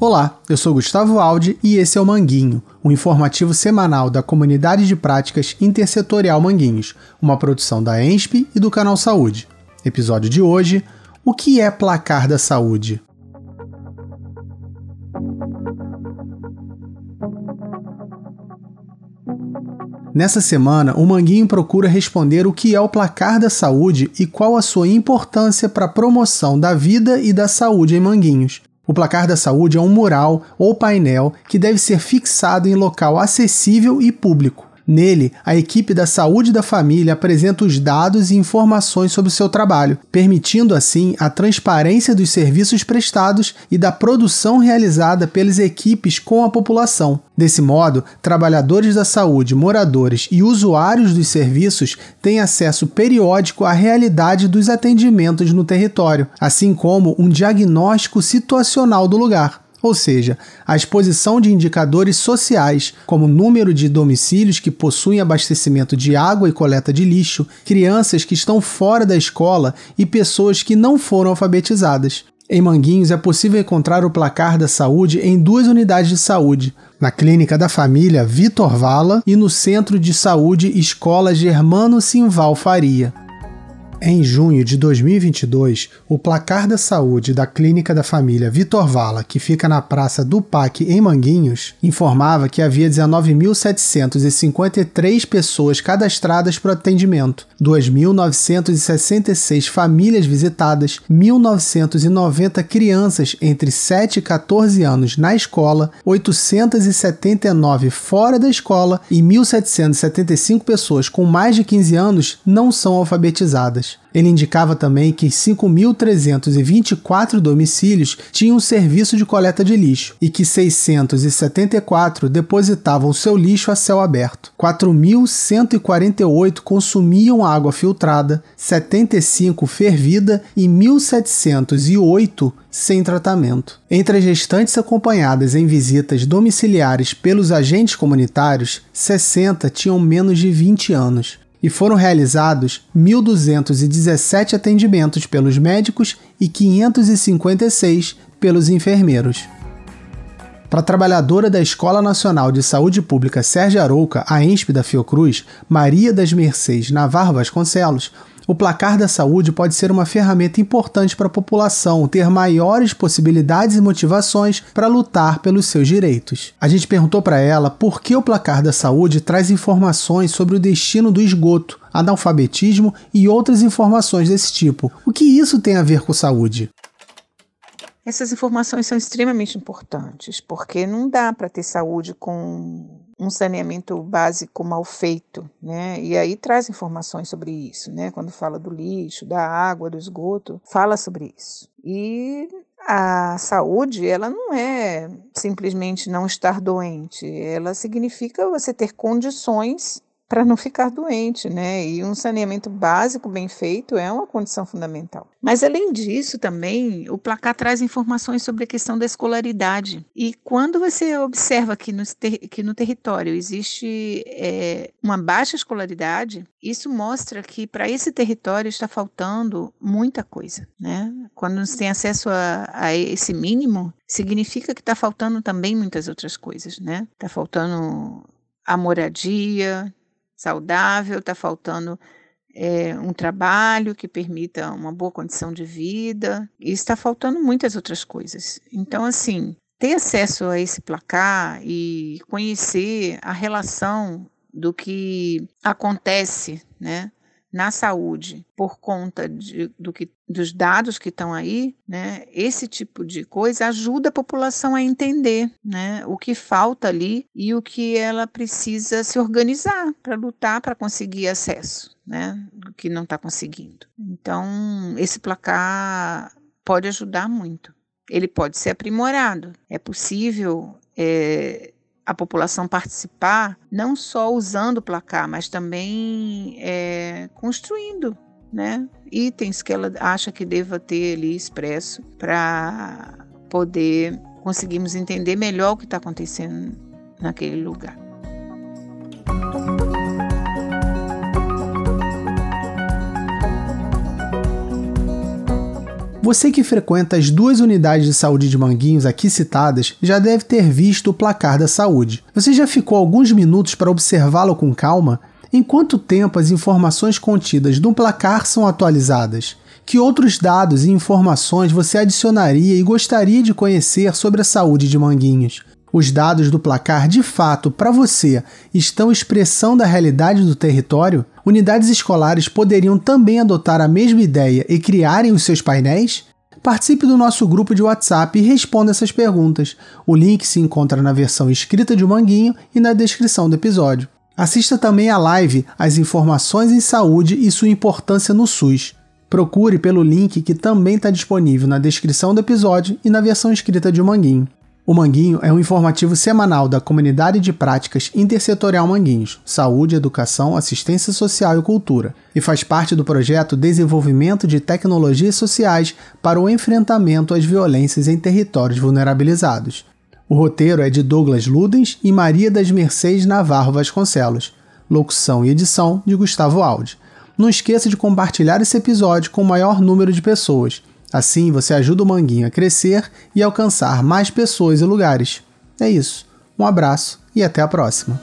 Olá, eu sou Gustavo Aldi e esse é o Manguinho, um informativo semanal da Comunidade de Práticas Intersetorial Manguinhos, uma produção da ENSP e do Canal Saúde. Episódio de hoje: O que é placar da saúde? Nessa semana, o Manguinho procura responder o que é o placar da saúde e qual a sua importância para a promoção da vida e da saúde em Manguinhos. O placar da saúde é um mural ou painel que deve ser fixado em local acessível e público. Nele, a equipe da saúde da família apresenta os dados e informações sobre o seu trabalho, permitindo assim a transparência dos serviços prestados e da produção realizada pelas equipes com a população. Desse modo, trabalhadores da saúde, moradores e usuários dos serviços têm acesso periódico à realidade dos atendimentos no território, assim como um diagnóstico situacional do lugar ou seja, a exposição de indicadores sociais, como número de domicílios que possuem abastecimento de água e coleta de lixo, crianças que estão fora da escola e pessoas que não foram alfabetizadas. Em Manguinhos é possível encontrar o placar da saúde em duas unidades de saúde, na Clínica da Família Vitor Vala e no Centro de Saúde Escola Germano Simval Faria. Em junho de 2022, o placar da saúde da Clínica da Família Vitor Vala, que fica na Praça do PAC em Manguinhos, informava que havia 19.753 pessoas cadastradas para o atendimento, 2.966 famílias visitadas, 1.990 crianças entre 7 e 14 anos na escola, 879 fora da escola e 1.775 pessoas com mais de 15 anos não são alfabetizadas. Ele indicava também que 5.324 domicílios tinham serviço de coleta de lixo e que 674 depositavam seu lixo a céu aberto. 4.148 consumiam água filtrada, 75 fervida e 1.708 sem tratamento. Entre as gestantes acompanhadas em visitas domiciliares pelos agentes comunitários, 60 tinham menos de 20 anos e foram realizados 1.217 atendimentos pelos médicos e 556 pelos enfermeiros. Para a trabalhadora da Escola Nacional de Saúde Pública Sérgio Arouca, a ENSP da Fiocruz, Maria das Mercês Navarro Vasconcelos, o placar da saúde pode ser uma ferramenta importante para a população ter maiores possibilidades e motivações para lutar pelos seus direitos. A gente perguntou para ela por que o placar da saúde traz informações sobre o destino do esgoto, analfabetismo e outras informações desse tipo. O que isso tem a ver com saúde? Essas informações são extremamente importantes, porque não dá para ter saúde com um saneamento básico mal feito, né? E aí traz informações sobre isso, né? Quando fala do lixo, da água, do esgoto, fala sobre isso. E a saúde, ela não é simplesmente não estar doente, ela significa você ter condições para não ficar doente, né? E um saneamento básico bem feito é uma condição fundamental. Mas além disso, também o placar traz informações sobre a questão da escolaridade. E quando você observa que no, ter que no território existe é, uma baixa escolaridade, isso mostra que para esse território está faltando muita coisa, né? Quando se tem acesso a, a esse mínimo, significa que está faltando também muitas outras coisas, né? Está faltando a moradia, saudável, está faltando é, um trabalho que permita uma boa condição de vida, e está faltando muitas outras coisas. Então, assim, ter acesso a esse placar e conhecer a relação do que acontece, né? Na saúde por conta de, do que, dos dados que estão aí, né, esse tipo de coisa ajuda a população a entender né, o que falta ali e o que ela precisa se organizar para lutar para conseguir acesso, né, que não está conseguindo. Então, esse placar pode ajudar muito. Ele pode ser aprimorado. É possível é, a população participar, não só usando o placar, mas também é, construindo né, itens que ela acha que deva ter ali expresso para poder conseguirmos entender melhor o que está acontecendo naquele lugar. Você que frequenta as duas unidades de saúde de Manguinhos aqui citadas já deve ter visto o placar da saúde. Você já ficou alguns minutos para observá-lo com calma? Em quanto tempo as informações contidas no placar são atualizadas? Que outros dados e informações você adicionaria e gostaria de conhecer sobre a saúde de Manguinhos? Os dados do placar, de fato, para você, estão expressão da realidade do território? Unidades escolares poderiam também adotar a mesma ideia e criarem os seus painéis? Participe do nosso grupo de WhatsApp e responda essas perguntas. O link se encontra na versão escrita de Manguinho e na descrição do episódio. Assista também a live As Informações em Saúde e Sua Importância no SUS. Procure pelo link que também está disponível na descrição do episódio e na versão escrita de Manguinho. O Manguinho é um informativo semanal da Comunidade de Práticas Intersetorial Manguinhos, Saúde, Educação, Assistência Social e Cultura, e faz parte do projeto Desenvolvimento de Tecnologias Sociais para o Enfrentamento às Violências em Territórios Vulnerabilizados. O roteiro é de Douglas Ludens e Maria das Mercedes Navarro Vasconcelos. Locução e edição de Gustavo Aldi. Não esqueça de compartilhar esse episódio com o maior número de pessoas Assim você ajuda o Manguinho a crescer e alcançar mais pessoas e lugares. É isso. Um abraço e até a próxima.